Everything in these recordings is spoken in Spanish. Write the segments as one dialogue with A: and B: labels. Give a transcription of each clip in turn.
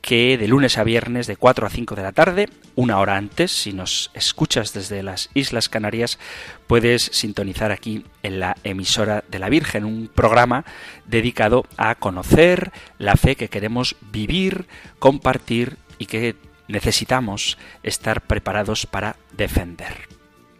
A: que de lunes a viernes de 4 a 5 de la tarde, una hora antes, si nos escuchas desde las Islas Canarias, puedes sintonizar aquí en la emisora de la Virgen, un programa dedicado a conocer la fe que queremos vivir, compartir y que necesitamos estar preparados para defender.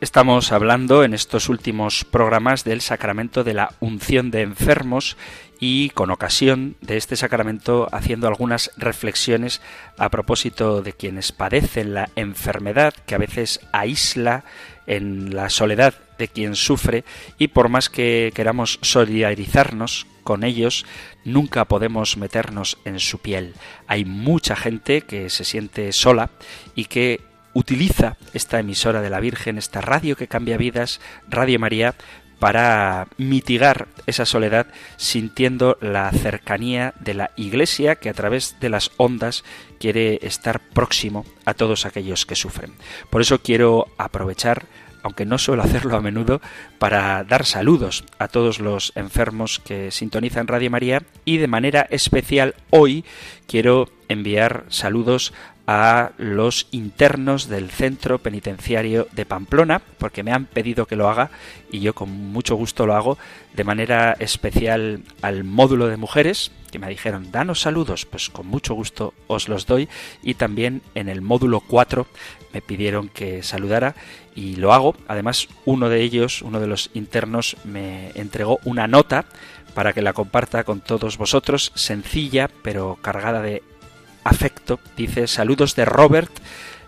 A: Estamos hablando en estos últimos programas del sacramento de la unción de enfermos y con ocasión de este sacramento haciendo algunas reflexiones a propósito de quienes padecen la enfermedad que a veces aísla en la soledad de quien sufre y por más que queramos solidarizarnos con ellos, nunca podemos meternos en su piel. Hay mucha gente que se siente sola y que utiliza esta emisora de la Virgen, esta radio que cambia vidas, Radio María, para mitigar esa soledad sintiendo la cercanía de la Iglesia que a través de las ondas quiere estar próximo a todos aquellos que sufren. Por eso quiero aprovechar aunque no suelo hacerlo a menudo, para dar saludos a todos los enfermos que sintonizan Radio María y de manera especial hoy quiero enviar saludos a los internos del centro penitenciario de Pamplona, porque me han pedido que lo haga y yo con mucho gusto lo hago, de manera especial al módulo de mujeres, que me dijeron, danos saludos, pues con mucho gusto os los doy, y también en el módulo 4 me pidieron que saludara y lo hago. Además, uno de ellos, uno de los internos, me entregó una nota para que la comparta con todos vosotros, sencilla pero cargada de afecto. Dice, saludos de Robert.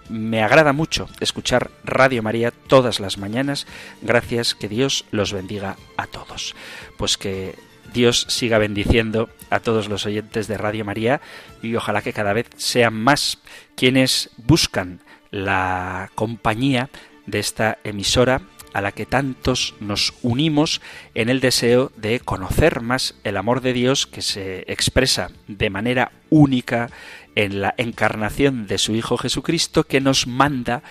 A: Me agrada mucho escuchar Radio María todas las mañanas. Gracias, que Dios los bendiga a todos. Pues que Dios siga bendiciendo a todos los oyentes de Radio María y ojalá que cada vez sean más quienes buscan la compañía de esta emisora a la que tantos nos unimos en el deseo de conocer más el amor de Dios que se expresa de manera única en la encarnación de su Hijo Jesucristo que nos manda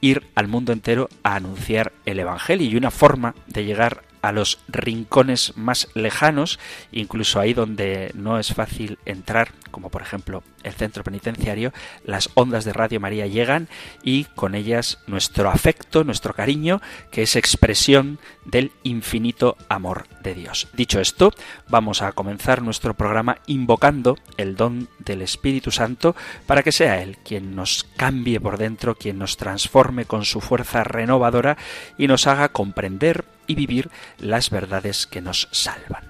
A: ir al mundo entero a anunciar el Evangelio y una forma de llegar a los rincones más lejanos, incluso ahí donde no es fácil entrar, como por ejemplo el centro penitenciario, las ondas de Radio María llegan y con ellas nuestro afecto, nuestro cariño, que es expresión del infinito amor de Dios. Dicho esto, vamos a comenzar nuestro programa invocando el don del Espíritu Santo para que sea Él quien nos cambie por dentro, quien nos transforme con su fuerza renovadora y nos haga comprender y vivir las verdades que nos salvan.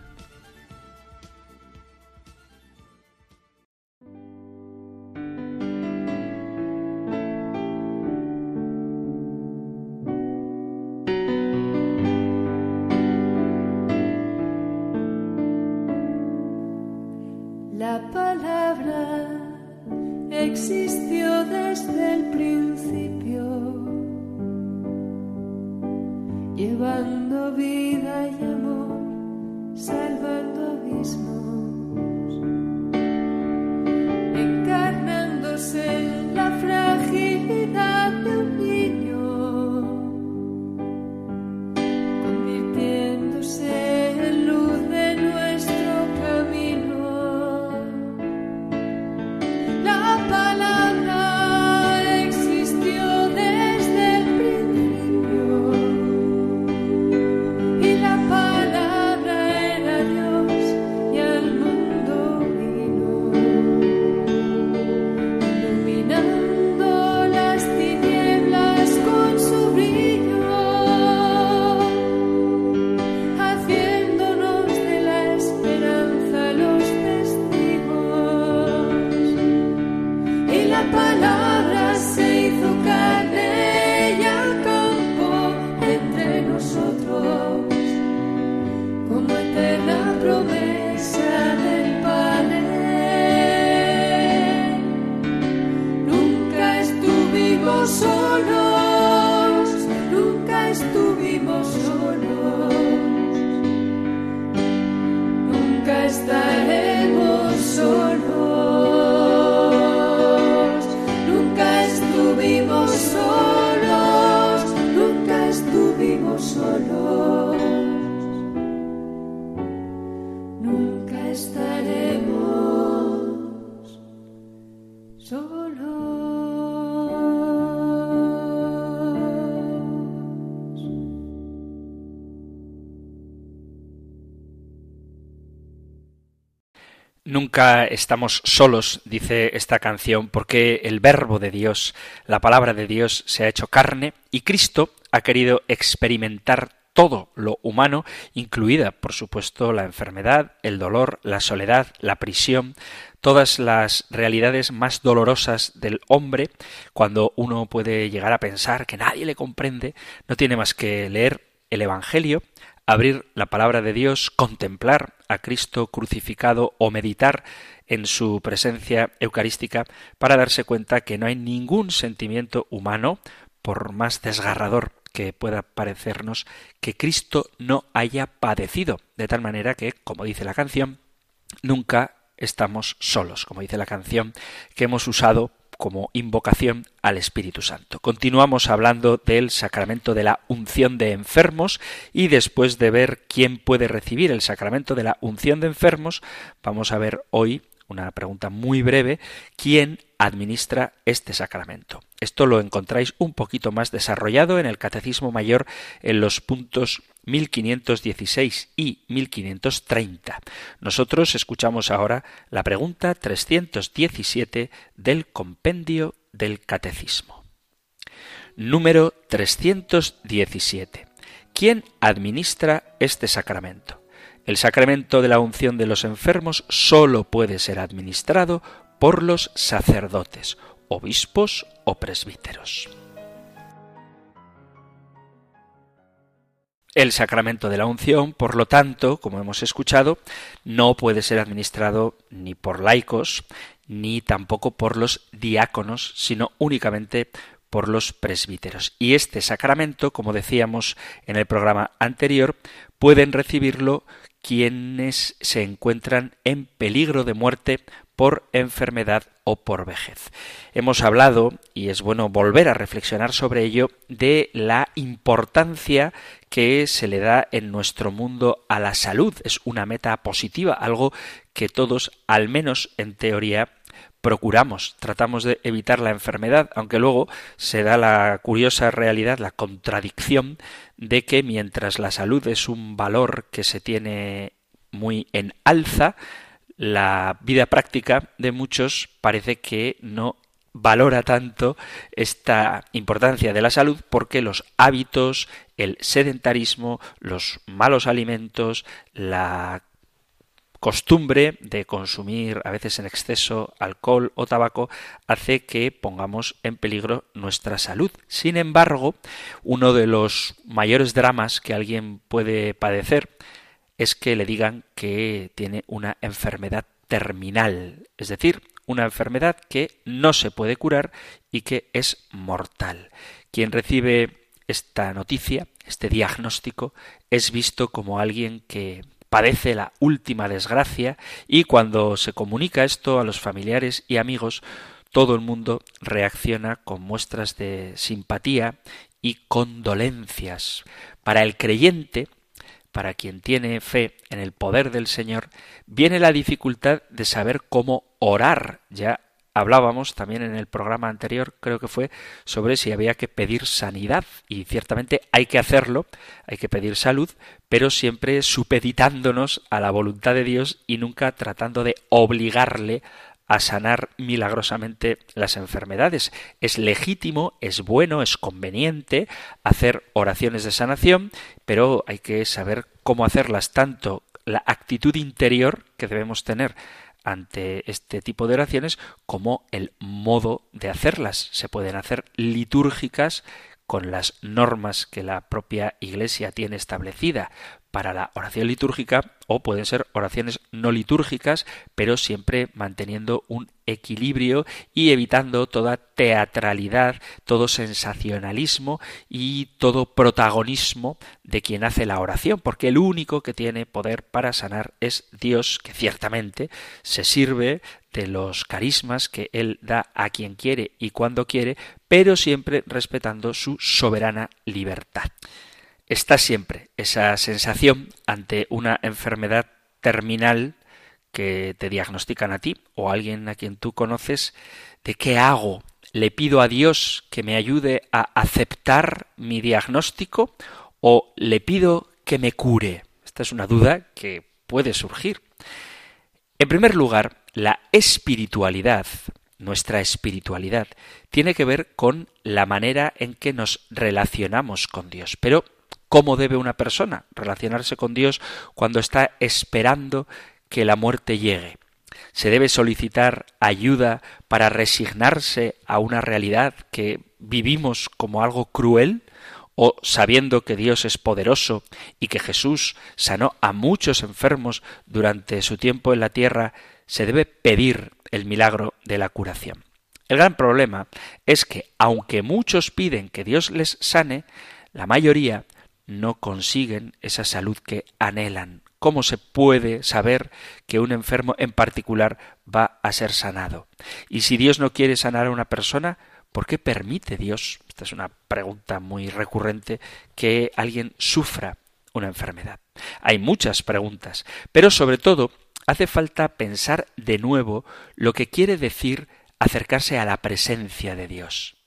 A: Nunca estamos solos, dice esta canción, porque el verbo de Dios, la palabra de Dios, se ha hecho carne y Cristo ha querido experimentar todo lo humano, incluida, por supuesto, la enfermedad, el dolor, la soledad, la prisión, todas las realidades más dolorosas del hombre, cuando uno puede llegar a pensar que nadie le comprende, no tiene más que leer el Evangelio, abrir la palabra de Dios, contemplar a Cristo crucificado o meditar en su presencia eucarística para darse cuenta que no hay ningún sentimiento humano, por más desgarrador que pueda parecernos, que Cristo no haya padecido, de tal manera que, como dice la canción, nunca estamos solos, como dice la canción que hemos usado como invocación al Espíritu Santo. Continuamos hablando del sacramento de la unción de enfermos y después de ver quién puede recibir el sacramento de la unción de enfermos, vamos a ver hoy una pregunta muy breve, ¿quién administra este sacramento? Esto lo encontráis un poquito más desarrollado en el Catecismo Mayor en los puntos 1516 y 1530. Nosotros escuchamos ahora la pregunta 317 del compendio del Catecismo. Número 317. ¿Quién administra este sacramento? El sacramento de la unción de los enfermos sólo puede ser administrado por los sacerdotes, obispos o presbíteros. El sacramento de la unción, por lo tanto, como hemos escuchado, no puede ser administrado ni por laicos, ni tampoco por los diáconos, sino únicamente por los presbíteros. Y este sacramento, como decíamos en el programa anterior, pueden recibirlo quienes se encuentran en peligro de muerte por enfermedad o por vejez. Hemos hablado, y es bueno volver a reflexionar sobre ello, de la importancia que se le da en nuestro mundo a la salud. Es una meta positiva, algo que todos, al menos en teoría, procuramos, tratamos de evitar la enfermedad, aunque luego se da la curiosa realidad, la contradicción de que mientras la salud es un valor que se tiene muy en alza, la vida práctica de muchos parece que no valora tanto esta importancia de la salud porque los hábitos, el sedentarismo, los malos alimentos, la costumbre de consumir a veces en exceso alcohol o tabaco hace que pongamos en peligro nuestra salud. Sin embargo, uno de los mayores dramas que alguien puede padecer es que le digan que tiene una enfermedad terminal, es decir, una enfermedad que no se puede curar y que es mortal. Quien recibe esta noticia, este diagnóstico, es visto como alguien que padece la última desgracia y cuando se comunica esto a los familiares y amigos, todo el mundo reacciona con muestras de simpatía y condolencias. Para el creyente, para quien tiene fe en el poder del Señor, viene la dificultad de saber cómo orar. Ya hablábamos también en el programa anterior, creo que fue, sobre si había que pedir sanidad. Y ciertamente hay que hacerlo, hay que pedir salud, pero siempre supeditándonos a la voluntad de Dios y nunca tratando de obligarle a sanar milagrosamente las enfermedades. Es legítimo, es bueno, es conveniente hacer oraciones de sanación, pero hay que saber cómo hacerlas, tanto la actitud interior que debemos tener ante este tipo de oraciones como el modo de hacerlas. Se pueden hacer litúrgicas con las normas que la propia Iglesia tiene establecida para la oración litúrgica o pueden ser oraciones no litúrgicas, pero siempre manteniendo un equilibrio y evitando toda teatralidad, todo sensacionalismo y todo protagonismo de quien hace la oración, porque el único que tiene poder para sanar es Dios, que ciertamente se sirve de los carismas que Él da a quien quiere y cuando quiere, pero siempre respetando su soberana libertad está siempre esa sensación ante una enfermedad terminal que te diagnostican a ti o a alguien a quien tú conoces, de qué hago. ¿Le pido a Dios que me ayude a aceptar mi diagnóstico o le pido que me cure? Esta es una duda que puede surgir. En primer lugar, la espiritualidad, nuestra espiritualidad, tiene que ver con la manera en que nos relacionamos con Dios. Pero ¿Cómo debe una persona relacionarse con Dios cuando está esperando que la muerte llegue? ¿Se debe solicitar ayuda para resignarse a una realidad que vivimos como algo cruel? ¿O sabiendo que Dios es poderoso y que Jesús sanó a muchos enfermos durante su tiempo en la tierra, se debe pedir el milagro de la curación? El gran problema es que, aunque muchos piden que Dios les sane, la mayoría no consiguen esa salud que anhelan. ¿Cómo se puede saber que un enfermo en particular va a ser sanado? Y si Dios no quiere sanar a una persona, ¿por qué permite Dios? Esta es una pregunta muy recurrente que alguien sufra una enfermedad. Hay muchas preguntas, pero sobre todo hace falta pensar de nuevo lo que quiere decir acercarse a la presencia de Dios.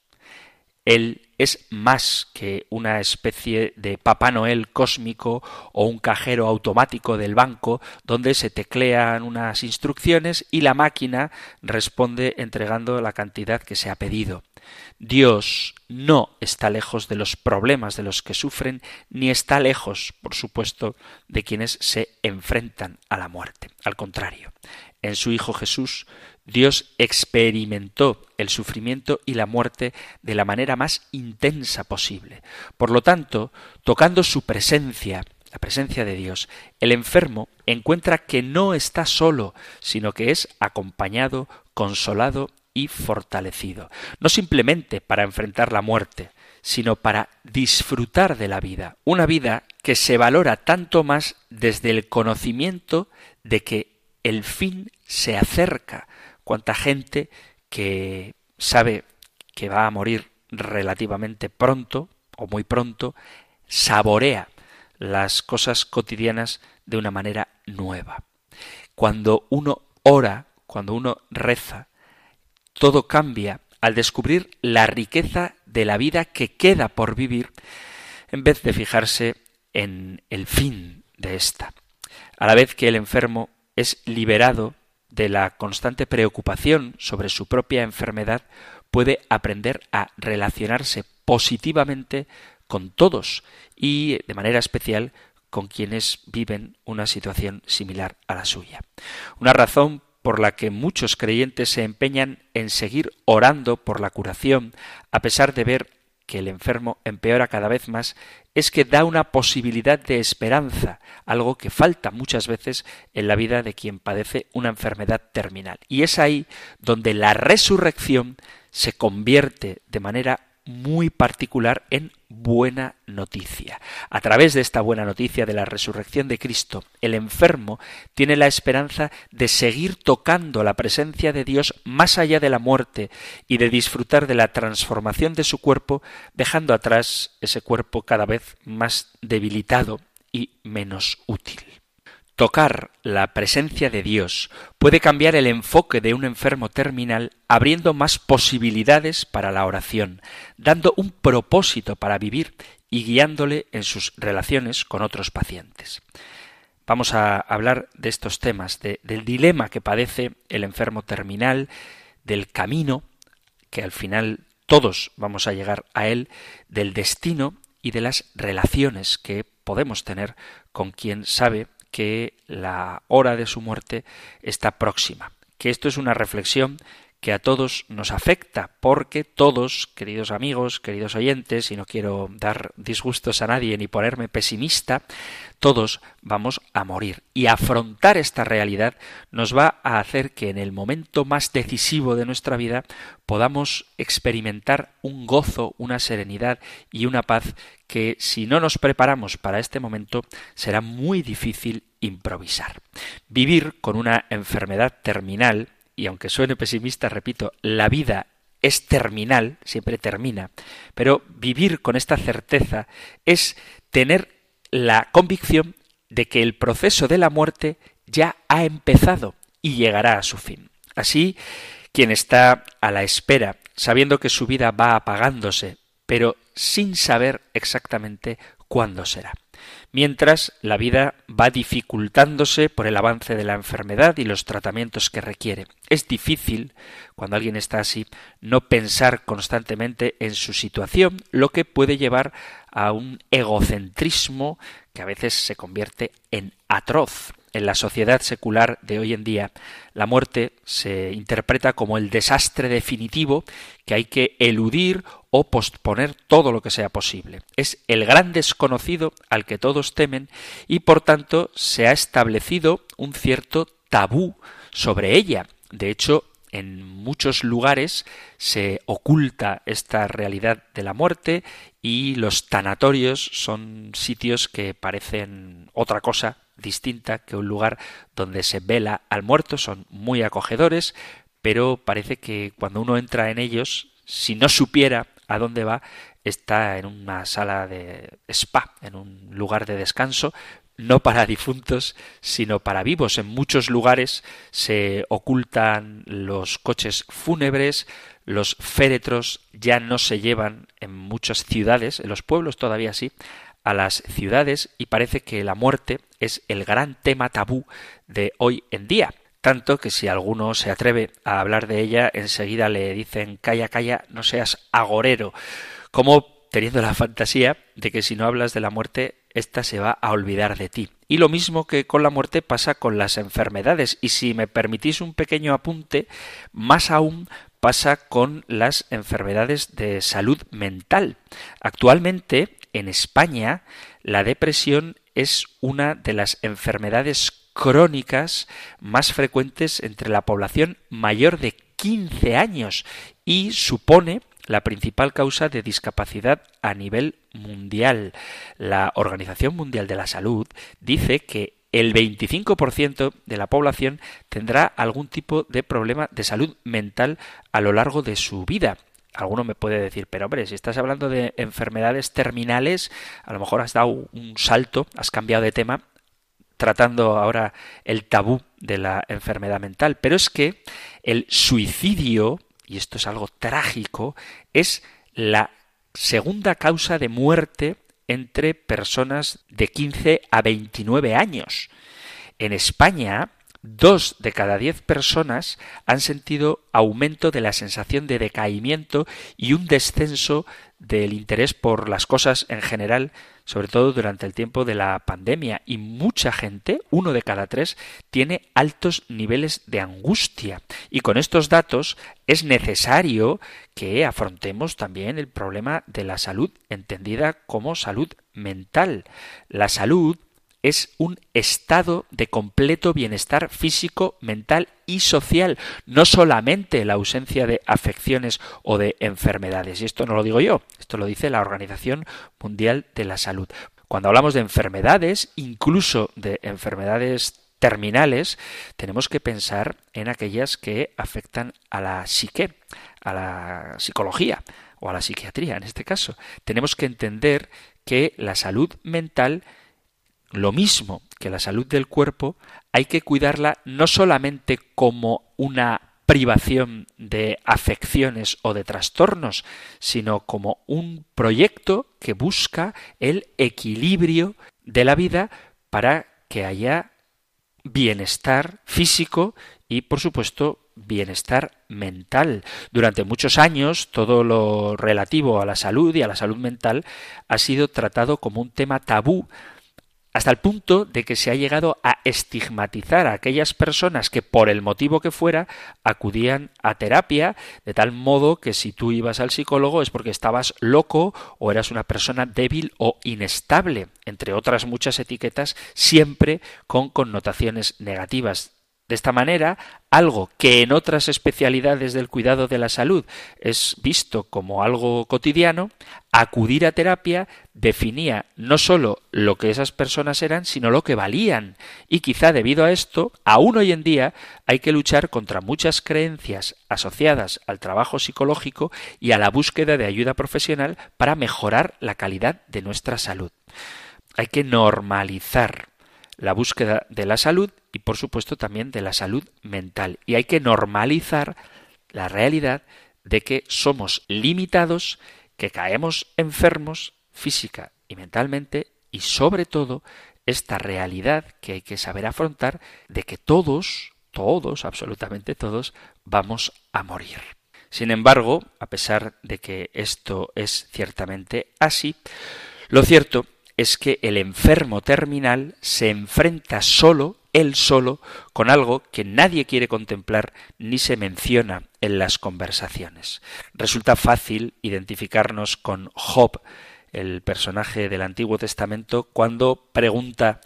A: Él es más que una especie de Papá Noel cósmico o un cajero automático del banco donde se teclean unas instrucciones y la máquina responde entregando la cantidad que se ha pedido. Dios no está lejos de los problemas de los que sufren, ni está lejos, por supuesto, de quienes se enfrentan a la muerte. Al contrario, en su Hijo Jesús Dios experimentó el sufrimiento y la muerte de la manera más intensa posible. Por lo tanto, tocando su presencia, la presencia de Dios, el enfermo encuentra que no está solo, sino que es acompañado, consolado y fortalecido, no simplemente para enfrentar la muerte, sino para disfrutar de la vida, una vida que se valora tanto más desde el conocimiento de que el fin se acerca, cuánta gente que sabe que va a morir relativamente pronto o muy pronto, saborea las cosas cotidianas de una manera nueva. Cuando uno ora, cuando uno reza, todo cambia al descubrir la riqueza de la vida que queda por vivir, en vez de fijarse en el fin de ésta. A la vez que el enfermo es liberado de la constante preocupación sobre su propia enfermedad, puede aprender a relacionarse positivamente con todos y de manera especial con quienes viven una situación similar a la suya. Una razón por la que muchos creyentes se empeñan en seguir orando por la curación, a pesar de ver que el enfermo empeora cada vez más es que da una posibilidad de esperanza, algo que falta muchas veces en la vida de quien padece una enfermedad terminal. Y es ahí donde la resurrección se convierte de manera muy particular en buena noticia. A través de esta buena noticia de la resurrección de Cristo, el enfermo tiene la esperanza de seguir tocando la presencia de Dios más allá de la muerte y de disfrutar de la transformación de su cuerpo, dejando atrás ese cuerpo cada vez más debilitado y menos útil. Tocar la presencia de Dios puede cambiar el enfoque de un enfermo terminal abriendo más posibilidades para la oración, dando un propósito para vivir y guiándole en sus relaciones con otros pacientes. Vamos a hablar de estos temas, del dilema que padece el enfermo terminal, del camino, que al final todos vamos a llegar a él, del destino y de las relaciones que podemos tener con quien sabe que la hora de su muerte está próxima, que esto es una reflexión que a todos nos afecta, porque todos, queridos amigos, queridos oyentes, y no quiero dar disgustos a nadie ni ponerme pesimista, todos vamos a morir. Y afrontar esta realidad nos va a hacer que en el momento más decisivo de nuestra vida podamos experimentar un gozo, una serenidad y una paz que si no nos preparamos para este momento será muy difícil improvisar. Vivir con una enfermedad terminal, y aunque suene pesimista, repito, la vida es terminal, siempre termina, pero vivir con esta certeza es tener la convicción de que el proceso de la muerte ya ha empezado y llegará a su fin. Así, quien está a la espera, sabiendo que su vida va apagándose, pero sin saber exactamente cuándo será mientras la vida va dificultándose por el avance de la enfermedad y los tratamientos que requiere. Es difícil, cuando alguien está así, no pensar constantemente en su situación, lo que puede llevar a un egocentrismo que a veces se convierte en atroz. En la sociedad secular de hoy en día, la muerte se interpreta como el desastre definitivo que hay que eludir o posponer todo lo que sea posible. Es el gran desconocido al que todos temen y por tanto se ha establecido un cierto tabú sobre ella. De hecho, en muchos lugares se oculta esta realidad de la muerte y los tanatorios son sitios que parecen otra cosa distinta que un lugar donde se vela al muerto, son muy acogedores, pero parece que cuando uno entra en ellos, si no supiera a dónde va, está en una sala de spa, en un lugar de descanso, no para difuntos, sino para vivos. En muchos lugares se ocultan los coches fúnebres, los féretros ya no se llevan en muchas ciudades, en los pueblos todavía sí, a las ciudades y parece que la muerte es el gran tema tabú de hoy en día. Tanto que si alguno se atreve a hablar de ella, enseguida le dicen calla, calla, no seas agorero. Como teniendo la fantasía de que si no hablas de la muerte, ésta se va a olvidar de ti. Y lo mismo que con la muerte pasa con las enfermedades. Y si me permitís un pequeño apunte, más aún pasa con las enfermedades de salud mental. Actualmente, en España, la depresión es una de las enfermedades crónicas más frecuentes entre la población mayor de 15 años y supone la principal causa de discapacidad a nivel mundial. La Organización Mundial de la Salud dice que el 25% de la población tendrá algún tipo de problema de salud mental a lo largo de su vida. Alguno me puede decir, pero hombre, si estás hablando de enfermedades terminales, a lo mejor has dado un salto, has cambiado de tema, tratando ahora el tabú de la enfermedad mental. Pero es que el suicidio, y esto es algo trágico, es la segunda causa de muerte entre personas de 15 a 29 años. En España, dos de cada diez personas han sentido aumento de la sensación de decaimiento y un descenso del interés por las cosas en general, sobre todo durante el tiempo de la pandemia. Y mucha gente, uno de cada tres, tiene altos niveles de angustia. Y con estos datos es necesario que afrontemos también el problema de la salud, entendida como salud mental. La salud es un estado de completo bienestar físico, mental y social, no solamente la ausencia de afecciones o de enfermedades. Y esto no lo digo yo, esto lo dice la Organización Mundial de la Salud. Cuando hablamos de enfermedades, incluso de enfermedades terminales, tenemos que pensar en aquellas que afectan a la psique, a la psicología o a la psiquiatría en este caso. Tenemos que entender que la salud mental lo mismo que la salud del cuerpo, hay que cuidarla no solamente como una privación de afecciones o de trastornos, sino como un proyecto que busca el equilibrio de la vida para que haya bienestar físico y, por supuesto, bienestar mental. Durante muchos años todo lo relativo a la salud y a la salud mental ha sido tratado como un tema tabú hasta el punto de que se ha llegado a estigmatizar a aquellas personas que por el motivo que fuera acudían a terapia, de tal modo que si tú ibas al psicólogo es porque estabas loco o eras una persona débil o inestable, entre otras muchas etiquetas, siempre con connotaciones negativas. De esta manera, algo que en otras especialidades del cuidado de la salud es visto como algo cotidiano, acudir a terapia definía no sólo lo que esas personas eran, sino lo que valían. Y quizá debido a esto, aún hoy en día hay que luchar contra muchas creencias asociadas al trabajo psicológico y a la búsqueda de ayuda profesional para mejorar la calidad de nuestra salud. Hay que normalizar la búsqueda de la salud y por supuesto también de la salud mental. Y hay que normalizar la realidad de que somos limitados, que caemos enfermos física y mentalmente y sobre todo esta realidad que hay que saber afrontar de que todos, todos, absolutamente todos, vamos a morir. Sin embargo, a pesar de que esto es ciertamente así, lo cierto es que el enfermo terminal se enfrenta solo, él solo, con algo que nadie quiere contemplar ni se menciona en las conversaciones. Resulta fácil identificarnos con Job, el personaje del Antiguo Testamento, cuando pregunta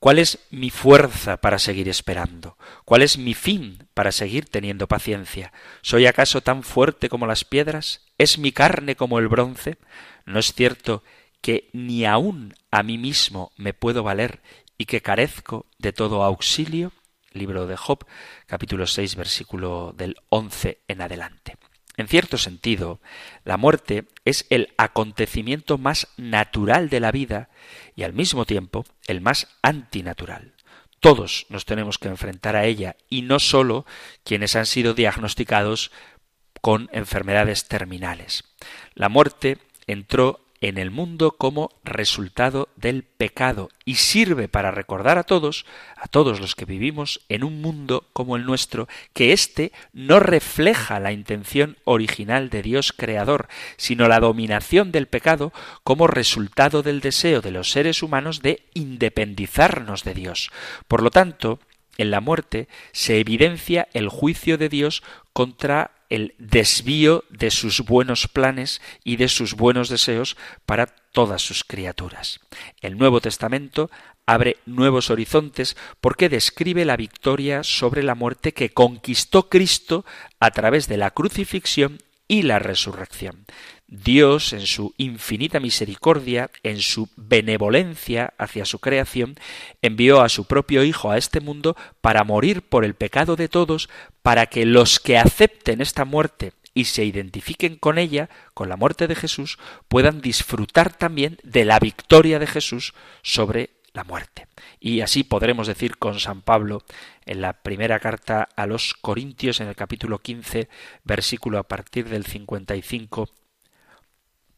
A: ¿Cuál es mi fuerza para seguir esperando? ¿Cuál es mi fin para seguir teniendo paciencia? ¿Soy acaso tan fuerte como las piedras? ¿Es mi carne como el bronce? ¿No es cierto que ni aun a mí mismo me puedo valer y que carezco de todo auxilio? Libro de Job, capítulo 6, versículo del 11 en adelante. En cierto sentido, la muerte es el acontecimiento más natural de la vida y al mismo tiempo el más antinatural. Todos nos tenemos que enfrentar a ella y no sólo quienes han sido diagnosticados con enfermedades terminales. La muerte entró en el mundo como resultado del pecado y sirve para recordar a todos, a todos los que vivimos en un mundo como el nuestro, que éste no refleja la intención original de Dios creador, sino la dominación del pecado como resultado del deseo de los seres humanos de independizarnos de Dios. Por lo tanto, en la muerte se evidencia el juicio de Dios contra el desvío de sus buenos planes y de sus buenos deseos para todas sus criaturas. El Nuevo Testamento abre nuevos horizontes porque describe la victoria sobre la muerte que conquistó Cristo a través de la crucifixión y la resurrección. Dios, en su infinita misericordia, en su benevolencia hacia su creación, envió a su propio Hijo a este mundo para morir por el pecado de todos, para que los que acepten esta muerte y se identifiquen con ella, con la muerte de Jesús, puedan disfrutar también de la victoria de Jesús sobre la muerte. Y así podremos decir con San Pablo en la primera carta a los Corintios en el capítulo 15, versículo a partir del 55,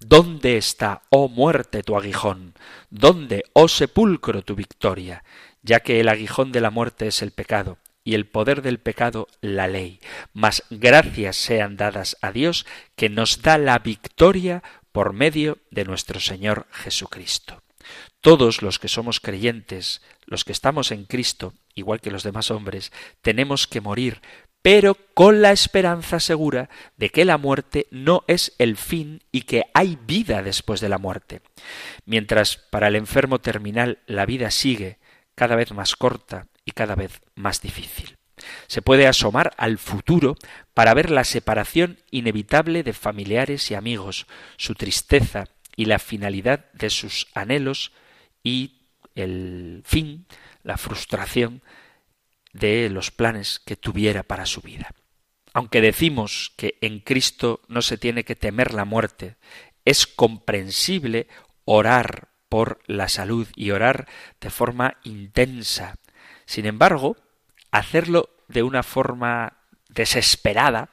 A: ¿Dónde está, oh muerte, tu aguijón? ¿Dónde, oh sepulcro, tu victoria? Ya que el aguijón de la muerte es el pecado, y el poder del pecado la ley. Mas gracias sean dadas a Dios que nos da la victoria por medio de nuestro Señor Jesucristo. Todos los que somos creyentes, los que estamos en Cristo, igual que los demás hombres, tenemos que morir, pero con la esperanza segura de que la muerte no es el fin y que hay vida después de la muerte. Mientras para el enfermo terminal la vida sigue cada vez más corta y cada vez más difícil. Se puede asomar al futuro para ver la separación inevitable de familiares y amigos, su tristeza y la finalidad de sus anhelos y el fin, la frustración de los planes que tuviera para su vida. Aunque decimos que en Cristo no se tiene que temer la muerte, es comprensible orar por la salud y orar de forma intensa. Sin embargo, hacerlo de una forma desesperada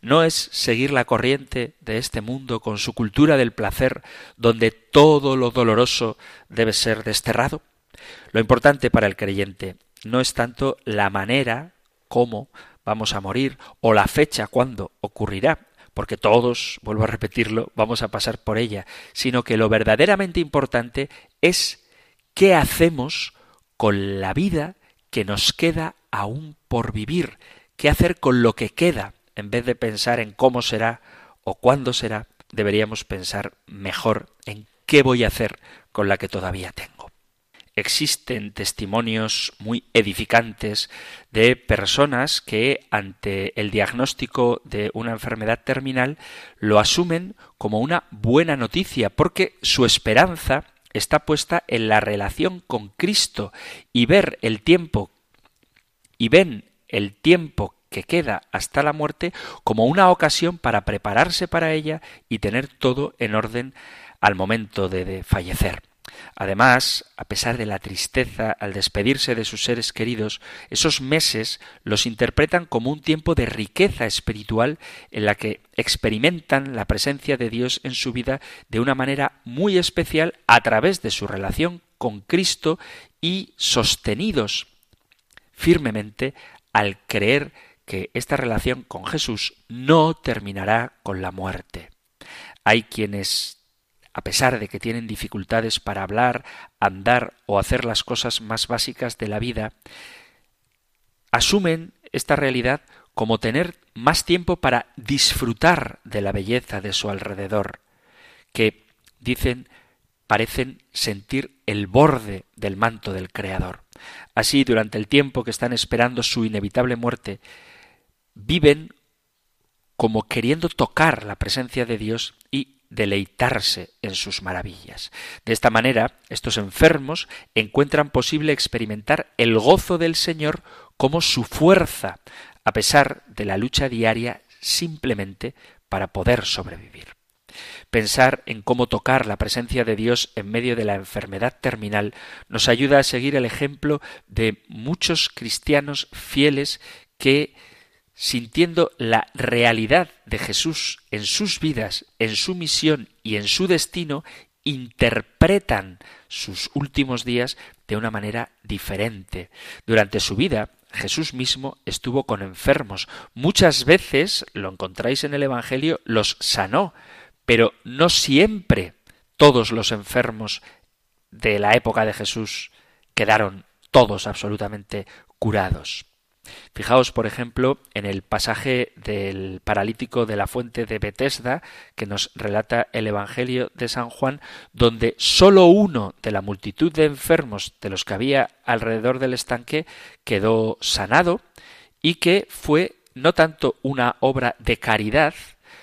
A: no es seguir la corriente de este mundo con su cultura del placer, donde todo lo doloroso debe ser desterrado. Lo importante para el creyente no es tanto la manera cómo vamos a morir o la fecha cuándo ocurrirá, porque todos, vuelvo a repetirlo, vamos a pasar por ella, sino que lo verdaderamente importante es qué hacemos con la vida que nos queda aún por vivir, qué hacer con lo que queda, en vez de pensar en cómo será o cuándo será, deberíamos pensar mejor en qué voy a hacer con la que todavía tengo. Existen testimonios muy edificantes de personas que ante el diagnóstico de una enfermedad terminal lo asumen como una buena noticia porque su esperanza está puesta en la relación con Cristo y ver el tiempo y ven el tiempo que queda hasta la muerte como una ocasión para prepararse para ella y tener todo en orden al momento de, de, fallecer. Además, a pesar de la tristeza al despedirse de sus seres queridos, esos meses los interpretan como un tiempo de riqueza espiritual en la que experimentan la presencia de Dios en su vida de una manera muy especial a través de su relación con Cristo y sostenidos firmemente al creer que esta relación con Jesús no terminará con la muerte. Hay quienes, a pesar de que tienen dificultades para hablar, andar o hacer las cosas más básicas de la vida, asumen esta realidad como tener más tiempo para disfrutar de la belleza de su alrededor, que, dicen, parecen sentir el borde del manto del Creador. Así, durante el tiempo que están esperando su inevitable muerte, viven como queriendo tocar la presencia de Dios deleitarse en sus maravillas. De esta manera, estos enfermos encuentran posible experimentar el gozo del Señor como su fuerza, a pesar de la lucha diaria simplemente para poder sobrevivir. Pensar en cómo tocar la presencia de Dios en medio de la enfermedad terminal nos ayuda a seguir el ejemplo de muchos cristianos fieles que sintiendo la realidad de Jesús en sus vidas, en su misión y en su destino, interpretan sus últimos días de una manera diferente. Durante su vida, Jesús mismo estuvo con enfermos. Muchas veces, lo encontráis en el Evangelio, los sanó, pero no siempre todos los enfermos de la época de Jesús quedaron todos absolutamente curados. Fijaos, por ejemplo, en el pasaje del paralítico de la fuente de Betesda, que nos relata el Evangelio de San Juan, donde sólo uno de la multitud de enfermos de los que había alrededor del estanque quedó sanado y que fue no tanto una obra de caridad,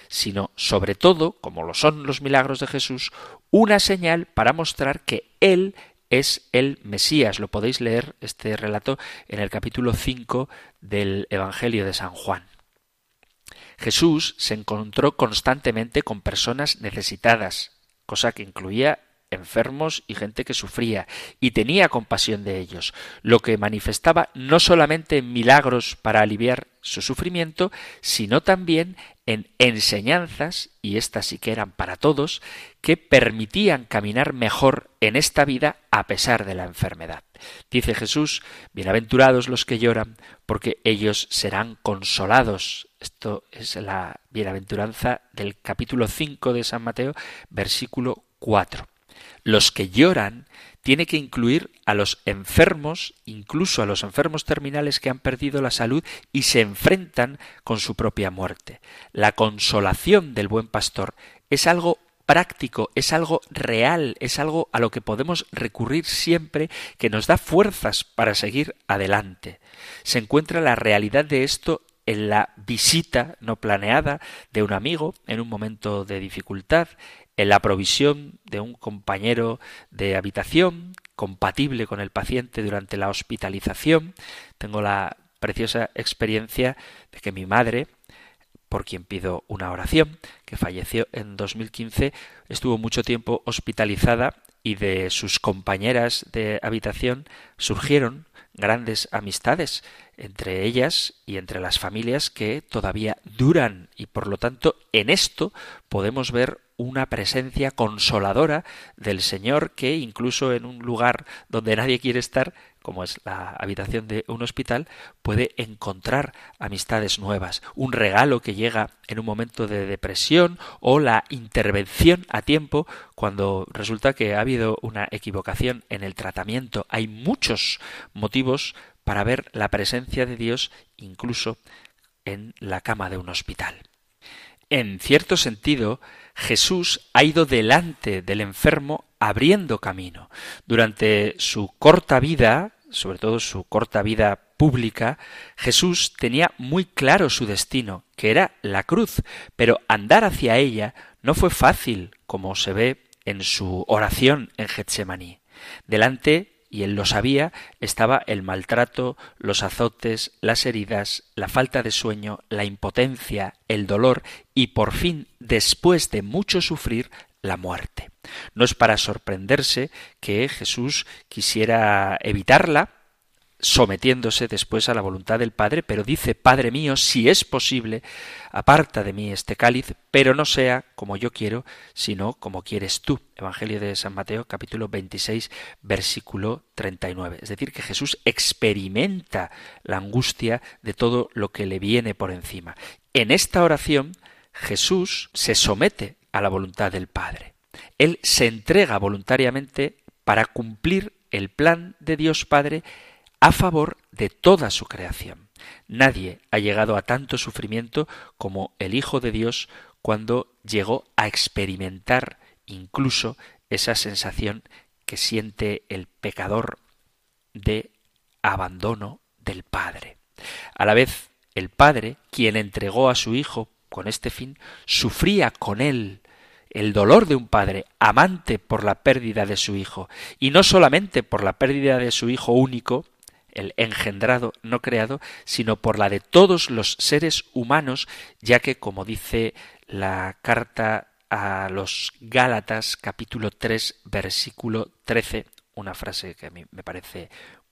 A: sino sobre todo, como lo son los milagros de Jesús, una señal para mostrar que Él es el Mesías. Lo podéis leer este relato en el capítulo 5 del Evangelio de San Juan. Jesús se encontró constantemente con personas necesitadas, cosa que incluía enfermos y gente que sufría, y tenía compasión de ellos, lo que manifestaba no solamente en milagros para aliviar su sufrimiento, sino también en enseñanzas, y estas sí que eran para todos, que permitían caminar mejor en esta vida a pesar de la enfermedad. Dice Jesús, Bienaventurados los que lloran, porque ellos serán consolados. Esto es la bienaventuranza del capítulo 5 de San Mateo, versículo 4 los que lloran tiene que incluir a los enfermos, incluso a los enfermos terminales que han perdido la salud y se enfrentan con su propia muerte. La consolación del buen pastor es algo práctico, es algo real, es algo a lo que podemos recurrir siempre que nos da fuerzas para seguir adelante. Se encuentra la realidad de esto en la visita no planeada de un amigo en un momento de dificultad, en la provisión de un compañero de habitación compatible con el paciente durante la hospitalización. Tengo la preciosa experiencia de que mi madre, por quien pido una oración, que falleció en 2015, estuvo mucho tiempo hospitalizada y de sus compañeras de habitación surgieron grandes amistades entre ellas y entre las familias que todavía duran y por lo tanto en esto podemos ver una presencia consoladora del Señor que incluso en un lugar donde nadie quiere estar como es la habitación de un hospital, puede encontrar amistades nuevas, un regalo que llega en un momento de depresión o la intervención a tiempo cuando resulta que ha habido una equivocación en el tratamiento. Hay muchos motivos para ver la presencia de Dios incluso en la cama de un hospital. En cierto sentido, Jesús ha ido delante del enfermo abriendo camino. Durante su corta vida, sobre todo su corta vida pública, Jesús tenía muy claro su destino, que era la cruz, pero andar hacia ella no fue fácil, como se ve en su oración en Getsemaní. Delante y él lo sabía, estaba el maltrato, los azotes, las heridas, la falta de sueño, la impotencia, el dolor y por fin, después de mucho sufrir, la muerte. No es para sorprenderse que Jesús quisiera evitarla, sometiéndose después a la voluntad del Padre, pero dice, Padre mío, si es posible, aparta de mí este cáliz, pero no sea como yo quiero, sino como quieres tú. Evangelio de San Mateo, capítulo 26, versículo 39. Es decir, que Jesús experimenta la angustia de todo lo que le viene por encima. En esta oración, Jesús se somete a la voluntad del Padre. Él se entrega voluntariamente para cumplir el plan de Dios Padre a favor de toda su creación. Nadie ha llegado a tanto sufrimiento como el Hijo de Dios cuando llegó a experimentar incluso esa sensación que siente el pecador de abandono del Padre. A la vez, el Padre, quien entregó a su Hijo con este fin, sufría con él el dolor de un padre amante por la pérdida de su hijo, y no solamente por la pérdida de su hijo único, el engendrado, no creado, sino por la de todos los seres humanos, ya que, como dice la carta a los Gálatas, capítulo 3, versículo 13, una frase que a mí me parece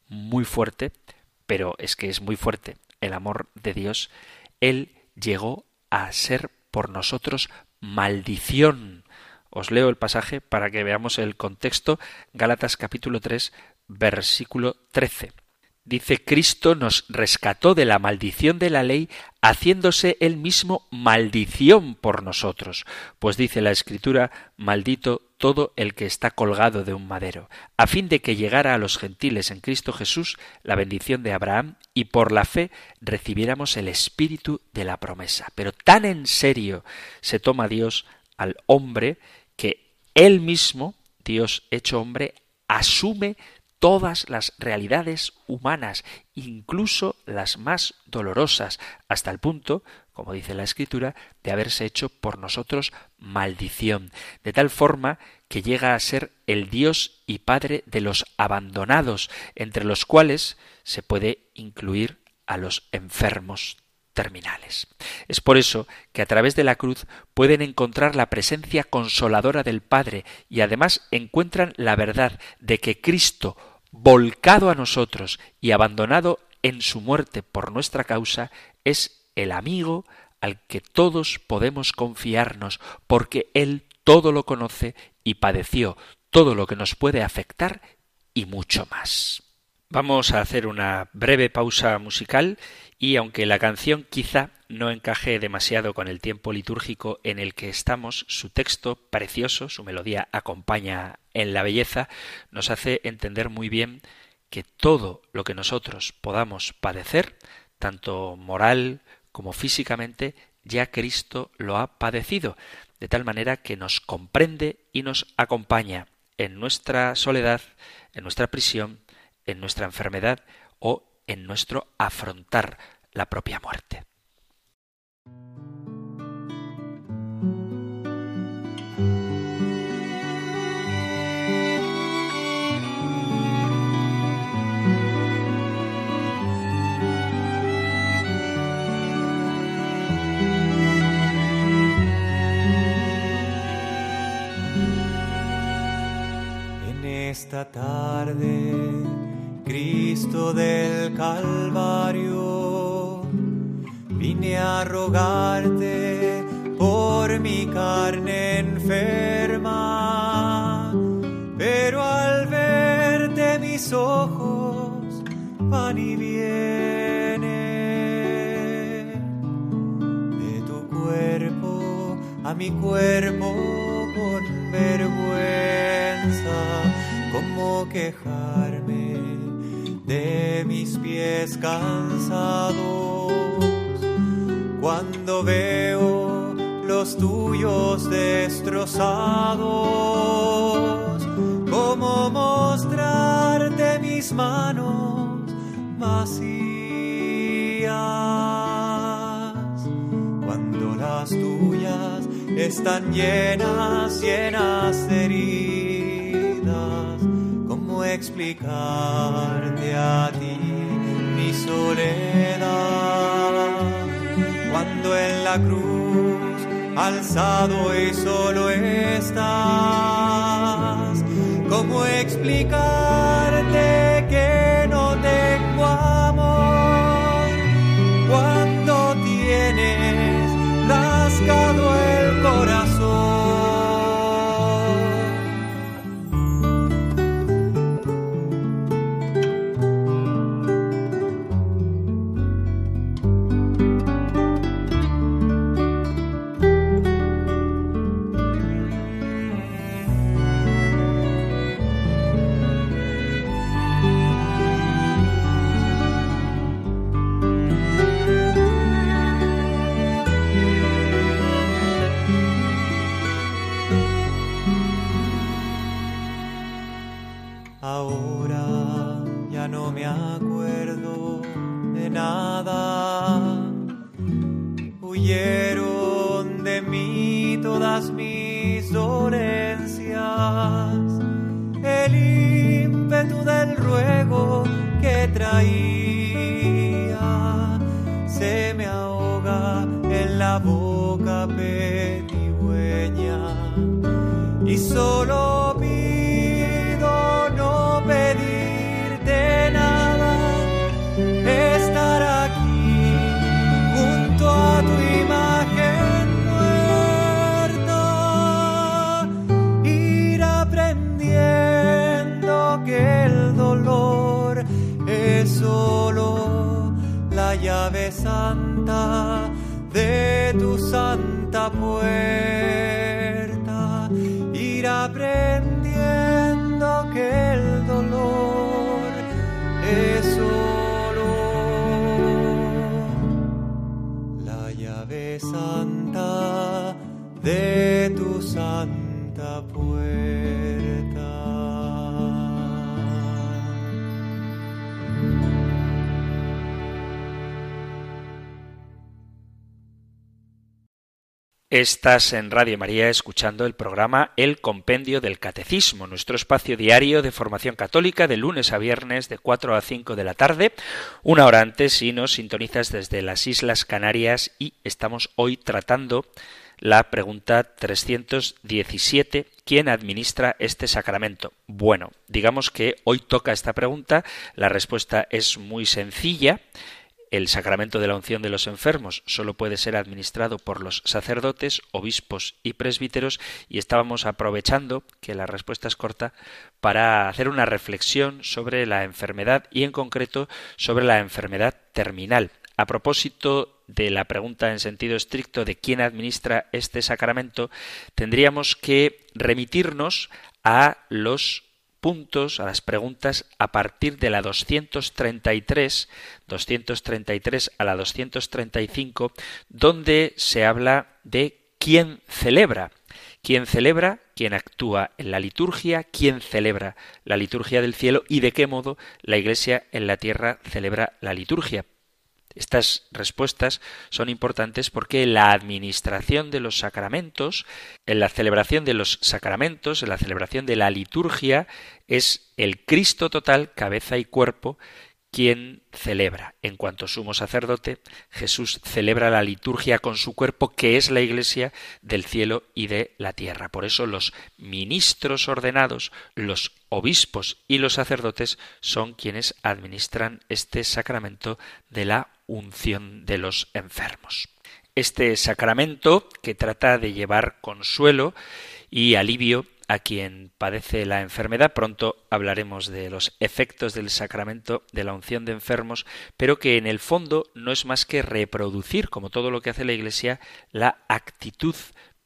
A: muy fuerte, pero es que es muy fuerte el amor de Dios, Él llegó a ser por nosotros maldición. Os leo el pasaje para que veamos el contexto. Gálatas capítulo 3, versículo 13. Dice, Cristo nos rescató de la maldición de la ley, haciéndose él mismo maldición por nosotros. Pues dice la Escritura, maldito todo el que está colgado de un madero, a fin de que llegara a los gentiles en Cristo Jesús la bendición de Abraham y por la fe recibiéramos el espíritu de la promesa. Pero tan en serio se toma Dios al hombre que él mismo, Dios hecho hombre, asume todas las realidades humanas, incluso las más dolorosas, hasta el punto, como dice la Escritura, de haberse hecho por nosotros maldición, de tal forma que llega a ser el Dios y Padre de los abandonados, entre los cuales se puede incluir a los enfermos terminales. Es por eso que a través de la cruz pueden encontrar la presencia consoladora del Padre y además encuentran la verdad de que Cristo volcado a nosotros y abandonado en su muerte por nuestra causa, es el amigo al que todos podemos confiarnos, porque Él todo lo conoce y padeció todo lo que nos puede afectar y mucho más. Vamos a hacer una breve pausa musical y aunque la canción quizá no encaje demasiado con el tiempo litúrgico en el que estamos, su texto precioso, su melodía acompaña en la belleza, nos hace entender muy bien que todo lo que nosotros podamos padecer, tanto moral como físicamente, ya Cristo lo ha padecido, de tal manera que nos comprende y nos acompaña en nuestra soledad, en nuestra prisión, en nuestra enfermedad o en nuestro afrontar la propia muerte.
B: Esta tarde Cristo del Calvario, vine a rogarte por mi carne enferma, pero al verte mis ojos van y vienen. De tu cuerpo a mi cuerpo con vergüenza, como quejar mis pies cansados cuando veo los tuyos destrozados, como mostrarte mis manos vacías cuando las tuyas están llenas, llenas de heridas. ¿Cómo explicarte a ti soledad cuando en la cruz alzado y solo estás? ¿Cómo explicarte traía se me ahoga en la boca pedigüeña y solo away.
A: Estás en Radio María escuchando el programa El Compendio del Catecismo, nuestro espacio diario de formación católica de lunes a viernes de 4 a 5 de la tarde, una hora antes si nos sintonizas desde las Islas Canarias y estamos hoy tratando la pregunta 317, ¿quién administra este sacramento? Bueno, digamos que hoy toca esta pregunta, la respuesta es muy sencilla, el sacramento de la unción de los enfermos solo puede ser administrado por los sacerdotes, obispos y presbíteros y estábamos aprovechando que la respuesta es corta para hacer una reflexión sobre la enfermedad y en concreto sobre la enfermedad terminal. A propósito de la pregunta en sentido estricto de quién administra este sacramento, tendríamos que remitirnos a los puntos, a las preguntas a partir de la 233, 233 a la 235, donde se habla de quién celebra. ¿Quién celebra? ¿Quién actúa en la liturgia? ¿Quién celebra la liturgia del cielo? ¿Y de qué modo la Iglesia en la tierra celebra la liturgia? Estas respuestas son importantes porque la administración de los sacramentos, en la celebración de los sacramentos, en la celebración de la liturgia, es el Cristo total, cabeza y cuerpo, quien celebra. En cuanto sumo sacerdote, Jesús celebra la liturgia con su cuerpo, que es la Iglesia del cielo y de la tierra. Por eso los ministros ordenados, los obispos y los sacerdotes son quienes administran este sacramento de la unción de los enfermos. Este sacramento, que trata de llevar consuelo y alivio a quien padece la enfermedad. Pronto hablaremos de los efectos del sacramento de la unción de enfermos, pero que en el fondo no es más que reproducir, como todo lo que hace la Iglesia, la actitud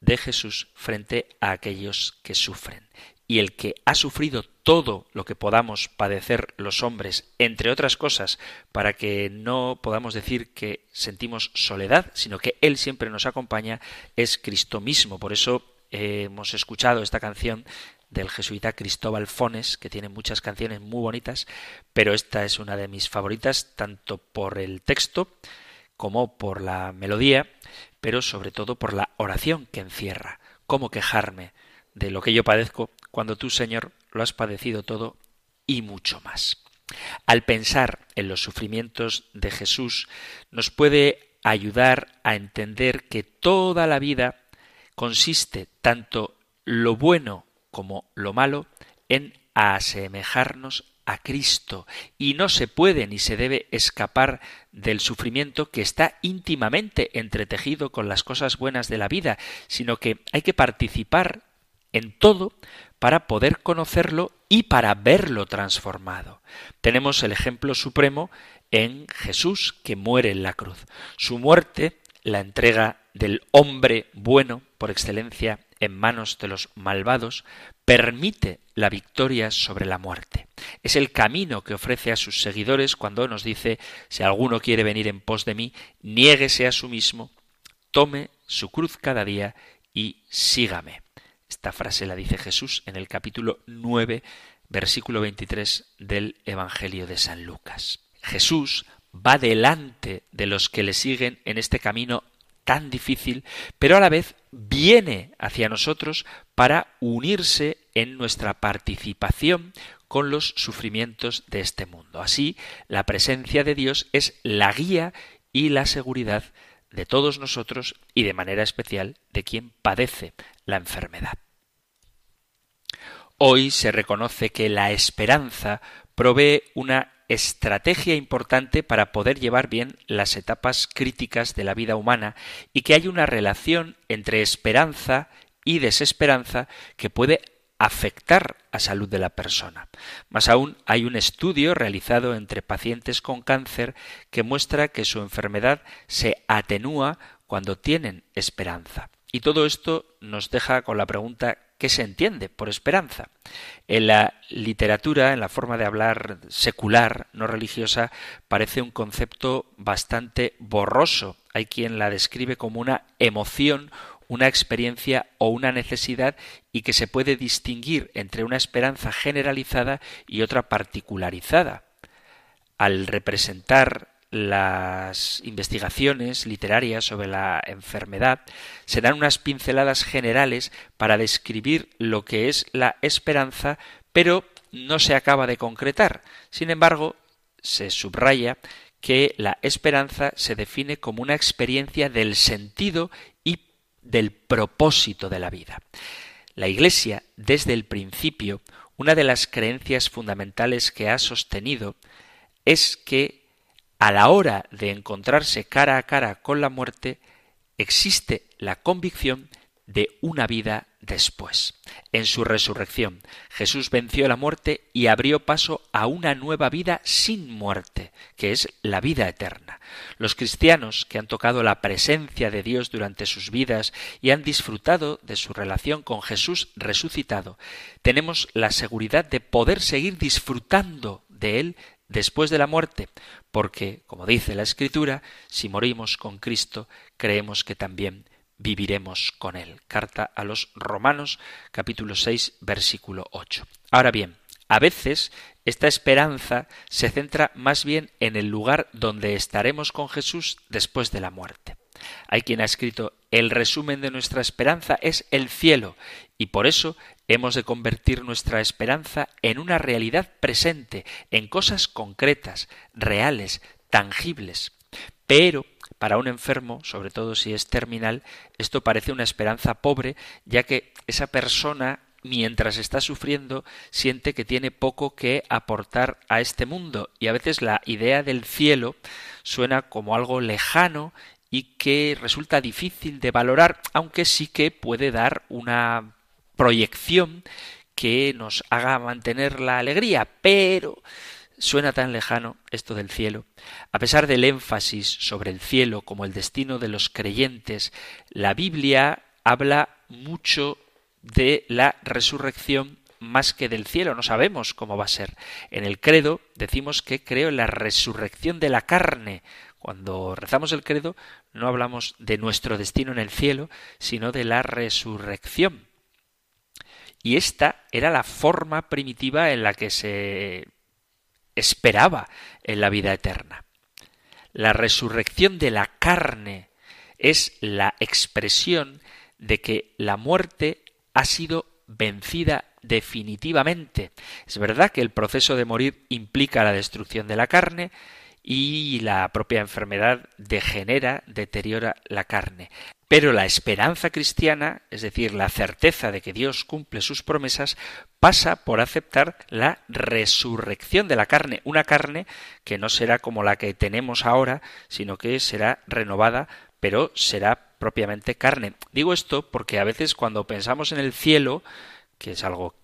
A: de Jesús frente a aquellos que sufren. Y el que ha sufrido todo lo que podamos padecer los hombres, entre otras cosas, para que no podamos decir que sentimos soledad, sino que Él siempre nos acompaña, es Cristo mismo. Por eso eh, hemos escuchado esta canción del jesuita Cristóbal Fones, que tiene muchas canciones muy bonitas, pero esta es una de mis favoritas, tanto por el texto como por la melodía, pero sobre todo por la oración que encierra. ¿Cómo quejarme de lo que yo padezco cuando tú, Señor, lo has padecido todo y mucho más? Al pensar en los sufrimientos de Jesús, nos puede ayudar a entender que toda la vida consiste tanto lo bueno como lo malo en asemejarnos a Cristo y no se puede ni se debe escapar del sufrimiento que está íntimamente entretejido con las cosas buenas de la vida, sino que hay que participar en todo para poder conocerlo y para verlo transformado. Tenemos el ejemplo supremo en Jesús que muere en la cruz. Su muerte, la entrega del hombre bueno por excelencia en manos de los malvados, permite la victoria sobre la muerte. Es el camino que ofrece a sus seguidores cuando nos dice, si alguno quiere venir en pos de mí, niéguese a sí mismo, tome su cruz cada día y sígame. Esta frase la dice Jesús en el capítulo 9, versículo 23 del Evangelio de San Lucas. Jesús va delante de los que le siguen en este camino tan difícil, pero a la vez viene hacia nosotros para unirse en nuestra participación con los sufrimientos de este mundo. Así, la presencia de Dios es la guía y la seguridad de todos nosotros y de manera especial de quien padece la enfermedad. Hoy se reconoce que la esperanza provee una estrategia importante para poder llevar bien las etapas críticas de la vida humana y que hay una relación entre esperanza y desesperanza que puede afectar a salud de la persona. Más aún, hay un estudio realizado entre pacientes con cáncer que muestra que su enfermedad se atenúa cuando tienen esperanza. Y todo esto nos deja con la pregunta ¿Qué se entiende por esperanza? En la literatura, en la forma de hablar secular, no religiosa, parece un concepto bastante borroso. Hay quien la describe como una emoción, una experiencia o una necesidad y que se puede distinguir entre una esperanza generalizada y otra particularizada. Al representar las investigaciones literarias sobre la enfermedad se dan unas pinceladas generales para describir lo que es la esperanza, pero no se acaba de concretar. Sin embargo, se subraya que la esperanza se define como una experiencia del sentido y del propósito de la vida. La Iglesia, desde el principio, una de las creencias fundamentales que ha sostenido es que a la hora de encontrarse cara a cara con la muerte, existe la convicción de una vida después. En su resurrección, Jesús venció la muerte y abrió paso a una nueva vida sin muerte, que es la vida eterna. Los cristianos que han tocado la presencia de Dios durante sus vidas y han disfrutado de su relación con Jesús resucitado, tenemos la seguridad de poder seguir disfrutando de Él después de la muerte, porque, como dice la Escritura, si morimos con Cristo, creemos que también viviremos con Él. Carta a los Romanos, capítulo 6, versículo 8. Ahora bien, a veces esta esperanza se centra más bien en el lugar donde estaremos con Jesús después de la muerte. Hay quien ha escrito el resumen de nuestra esperanza es el cielo y por eso hemos de convertir nuestra esperanza en una realidad presente, en cosas concretas, reales, tangibles. Pero para un enfermo, sobre todo si es terminal, esto parece una esperanza pobre, ya que esa persona mientras está sufriendo siente que tiene poco que aportar a este mundo. Y a veces la idea del cielo suena como algo lejano y que resulta difícil de valorar, aunque sí que puede dar una proyección que nos haga mantener la alegría, pero suena tan lejano esto del cielo. A pesar del énfasis sobre el cielo como el destino de los creyentes, la Biblia habla mucho de la resurrección más que del cielo, no sabemos cómo va a ser. En el credo decimos que creo en la resurrección de la carne. Cuando rezamos el credo no hablamos de nuestro destino en el cielo, sino de la resurrección. Y esta era la forma primitiva en la que se esperaba en la vida eterna. La resurrección de la carne es la expresión de que la muerte ha sido vencida definitivamente. Es verdad que el proceso de morir implica la destrucción de la carne y la propia enfermedad degenera, deteriora la carne. Pero la esperanza cristiana, es decir, la certeza de que Dios cumple sus promesas, pasa por aceptar la resurrección de la carne, una carne que no será como la que tenemos ahora, sino que será renovada, pero será propiamente carne. Digo esto porque a veces cuando pensamos en el cielo, que es algo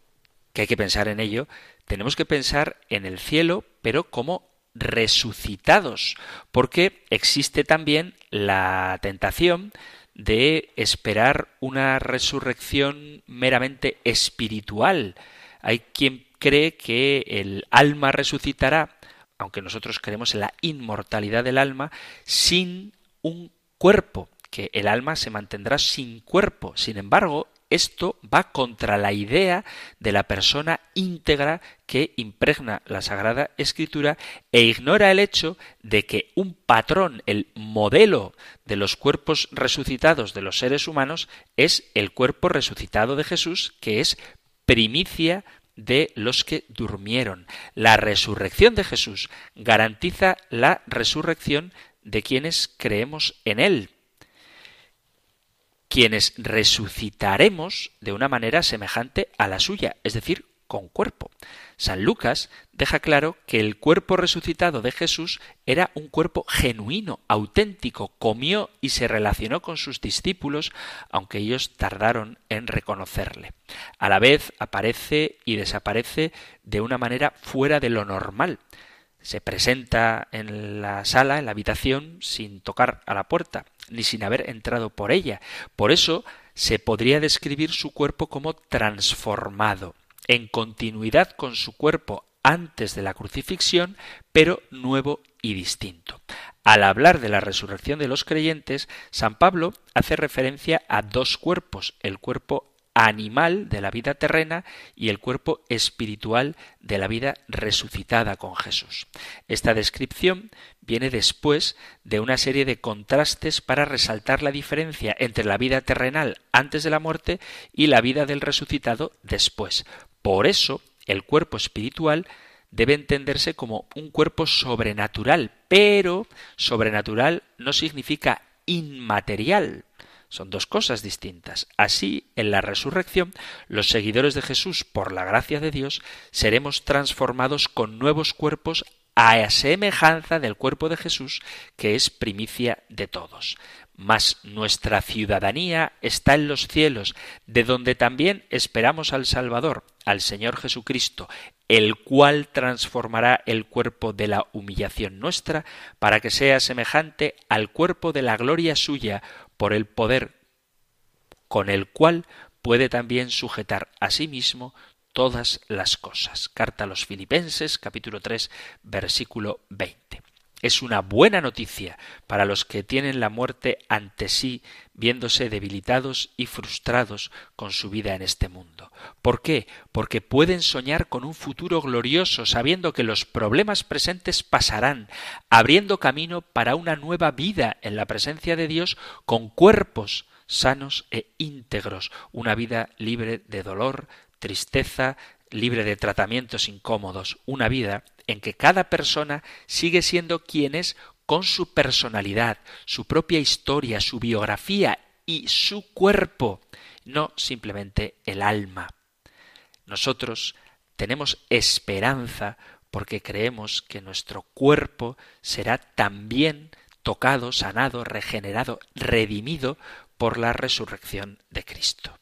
A: que hay que pensar en ello, tenemos que pensar en el cielo, pero como resucitados, porque existe también la tentación de esperar una resurrección meramente espiritual. Hay quien cree que el alma resucitará, aunque nosotros creemos en la inmortalidad del alma, sin un cuerpo, que el alma se mantendrá sin cuerpo. Sin embargo, esto va contra la idea de la persona íntegra que impregna la Sagrada Escritura e ignora el hecho de que un patrón, el modelo de los cuerpos resucitados de los seres humanos es el cuerpo resucitado de Jesús, que es primicia de los que durmieron. La resurrección de Jesús garantiza la resurrección de quienes creemos en Él quienes resucitaremos de una manera semejante a la suya, es decir, con cuerpo. San Lucas deja claro que el cuerpo resucitado de Jesús era un cuerpo genuino, auténtico, comió y se relacionó con sus discípulos, aunque ellos tardaron en reconocerle. A la vez aparece y desaparece de una manera fuera de lo normal. Se presenta en la sala, en la habitación, sin tocar a la puerta ni sin haber entrado por ella. Por eso se podría describir su cuerpo como transformado, en continuidad con su cuerpo antes de la crucifixión, pero nuevo y distinto. Al hablar de la resurrección de los creyentes, San Pablo hace referencia a dos cuerpos, el cuerpo animal de la vida terrena y el cuerpo espiritual de la vida resucitada con Jesús. Esta descripción viene después de una serie de contrastes para resaltar la diferencia entre la vida terrenal antes de la muerte y la vida del resucitado después. Por eso, el cuerpo espiritual debe entenderse como un cuerpo sobrenatural, pero sobrenatural no significa inmaterial. Son dos cosas distintas. Así, en la resurrección, los seguidores de Jesús, por la gracia de Dios, seremos transformados con nuevos cuerpos a semejanza del cuerpo de Jesús, que es primicia de todos. Mas nuestra ciudadanía está en los cielos, de donde también esperamos al Salvador, al Señor Jesucristo, el cual transformará el cuerpo de la humillación nuestra, para que sea semejante al cuerpo de la gloria suya, por el poder con el cual puede también sujetar a sí mismo todas las cosas. Carta a los Filipenses, capítulo 3, versículo 20. Es una buena noticia para los que tienen la muerte ante sí, viéndose debilitados y frustrados con su vida en este mundo. ¿Por qué? Porque pueden soñar con un futuro glorioso, sabiendo que los problemas presentes pasarán, abriendo camino para una nueva vida en la presencia de Dios con cuerpos sanos e íntegros, una vida libre de dolor, tristeza, libre de tratamientos incómodos, una vida en que cada persona sigue siendo quien es con su personalidad, su propia historia, su biografía y su cuerpo, no simplemente el alma. Nosotros tenemos esperanza porque creemos que nuestro cuerpo será también tocado, sanado, regenerado, redimido por la resurrección de Cristo.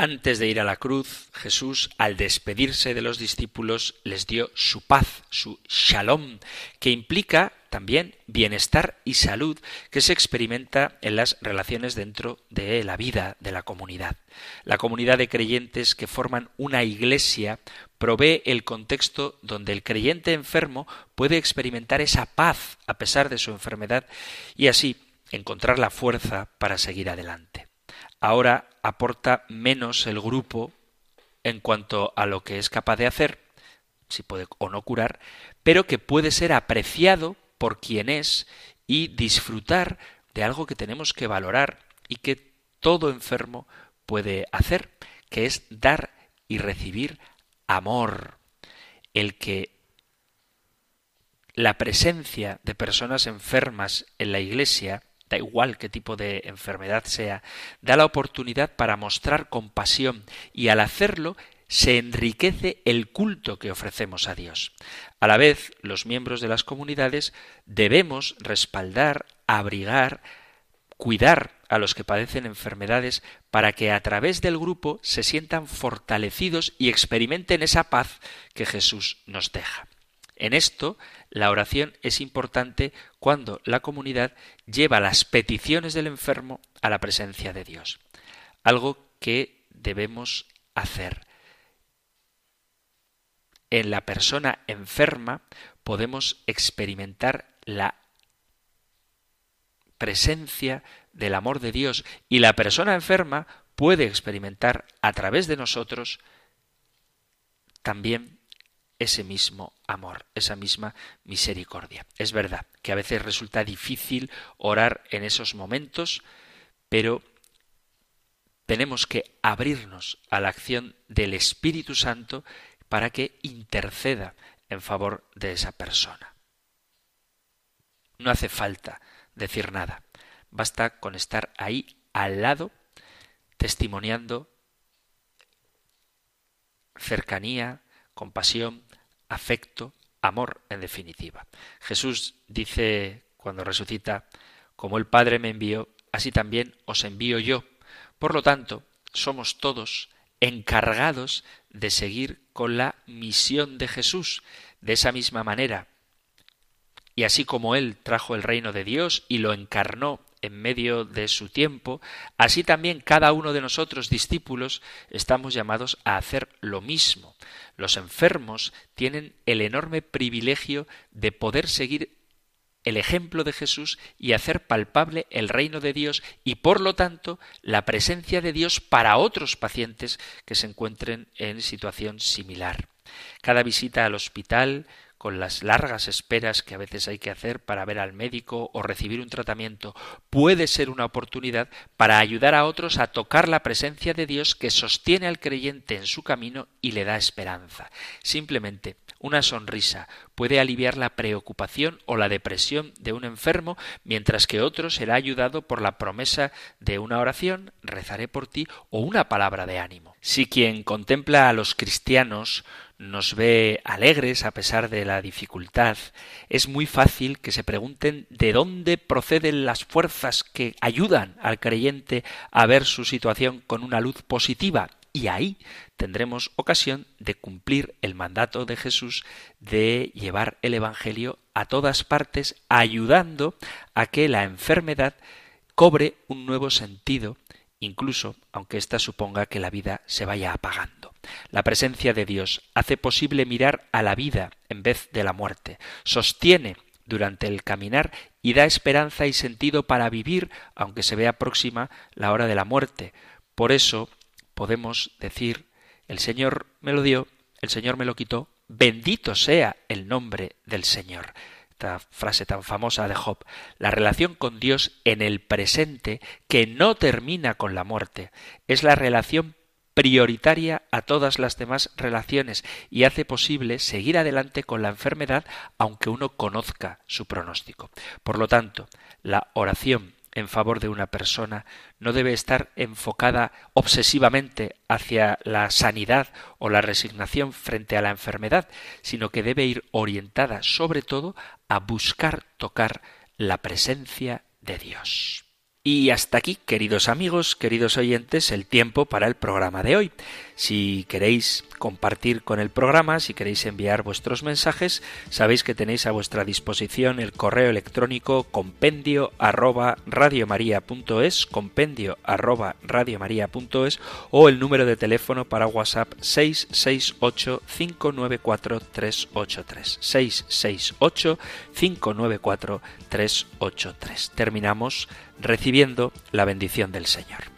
A: Antes de ir a la cruz, Jesús, al despedirse de los discípulos, les dio su paz, su shalom, que implica también bienestar y salud que se experimenta en las relaciones dentro de la vida de la comunidad. La comunidad de creyentes que forman una iglesia provee el contexto donde el creyente enfermo puede experimentar esa paz a pesar de su enfermedad y así encontrar la fuerza para seguir adelante. Ahora aporta menos el grupo en cuanto a lo que es capaz de hacer, si puede o no curar, pero que puede ser apreciado por quien es y disfrutar de algo que tenemos que valorar y que todo enfermo puede hacer, que es dar y recibir amor. El que la presencia de personas enfermas en la iglesia, da igual qué tipo de enfermedad sea, da la oportunidad para mostrar compasión y al hacerlo se enriquece el culto que ofrecemos a Dios. A la vez, los miembros de las comunidades debemos respaldar, abrigar, cuidar a los que padecen enfermedades para que a través del grupo se sientan fortalecidos y experimenten esa paz que Jesús nos deja. En esto, la oración es importante cuando la comunidad lleva las peticiones del enfermo a la presencia de Dios. Algo que debemos hacer en la persona enferma podemos experimentar la presencia del amor de Dios y la persona enferma puede experimentar a través de nosotros también ese mismo amor, esa misma misericordia. Es verdad que a veces resulta difícil orar en esos momentos, pero tenemos que abrirnos a la acción del Espíritu Santo para que interceda en favor de esa persona. No hace falta decir nada, basta con estar ahí al lado, testimoniando cercanía, compasión, afecto, amor, en definitiva. Jesús dice cuando resucita, como el Padre me envió, así también os envío yo. Por lo tanto, somos todos encargados de seguir con la misión de Jesús. De esa misma manera, y así como Él trajo el reino de Dios y lo encarnó en medio de su tiempo, así también cada uno de nosotros, discípulos, estamos llamados a hacer lo mismo. Los enfermos tienen el enorme privilegio de poder seguir el ejemplo de Jesús y hacer palpable el reino de Dios y por lo tanto la presencia de Dios para otros pacientes que se encuentren en situación similar. Cada visita al hospital, con las largas esperas que a veces hay que hacer para ver al médico o recibir un tratamiento, puede ser una oportunidad para ayudar a otros a tocar la presencia de Dios que sostiene al creyente en su camino y le da esperanza. Simplemente una sonrisa puede aliviar la preocupación o la depresión de un enfermo, mientras que otro será ayudado por la promesa de una oración, rezaré por ti, o una palabra de ánimo. Si quien contempla a los cristianos nos ve alegres a pesar de la dificultad, es muy fácil que se pregunten de dónde proceden las fuerzas que ayudan al creyente a ver su situación con una luz positiva. Y ahí tendremos ocasión de cumplir el mandato de Jesús de llevar el Evangelio a todas partes, ayudando a que la enfermedad cobre un nuevo sentido, incluso aunque ésta suponga que la vida se vaya apagando. La presencia de Dios hace posible mirar a la vida en vez de la muerte, sostiene durante el caminar y da esperanza y sentido para vivir, aunque se vea próxima la hora de la muerte. Por eso podemos decir, el Señor me lo dio, el Señor me lo quitó, bendito sea el nombre del Señor. Esta frase tan famosa de Job, la relación con Dios en el presente que no termina con la muerte, es la relación prioritaria a todas las demás relaciones y hace posible seguir adelante con la enfermedad aunque uno conozca su pronóstico. Por lo tanto, la oración en favor de una persona no debe estar enfocada obsesivamente hacia la sanidad o la resignación frente a la enfermedad, sino que debe ir orientada sobre todo a buscar tocar la presencia de Dios. Y hasta aquí, queridos amigos, queridos oyentes, el tiempo para el programa de hoy. Si queréis compartir con el programa, si queréis enviar vuestros mensajes, sabéis que tenéis a vuestra disposición el correo electrónico compendio arroba radiomaria.es, compendio arroba radiomaria.es o el número de teléfono para WhatsApp 668 594 383 668 594 383. Terminamos recibiendo la bendición del Señor.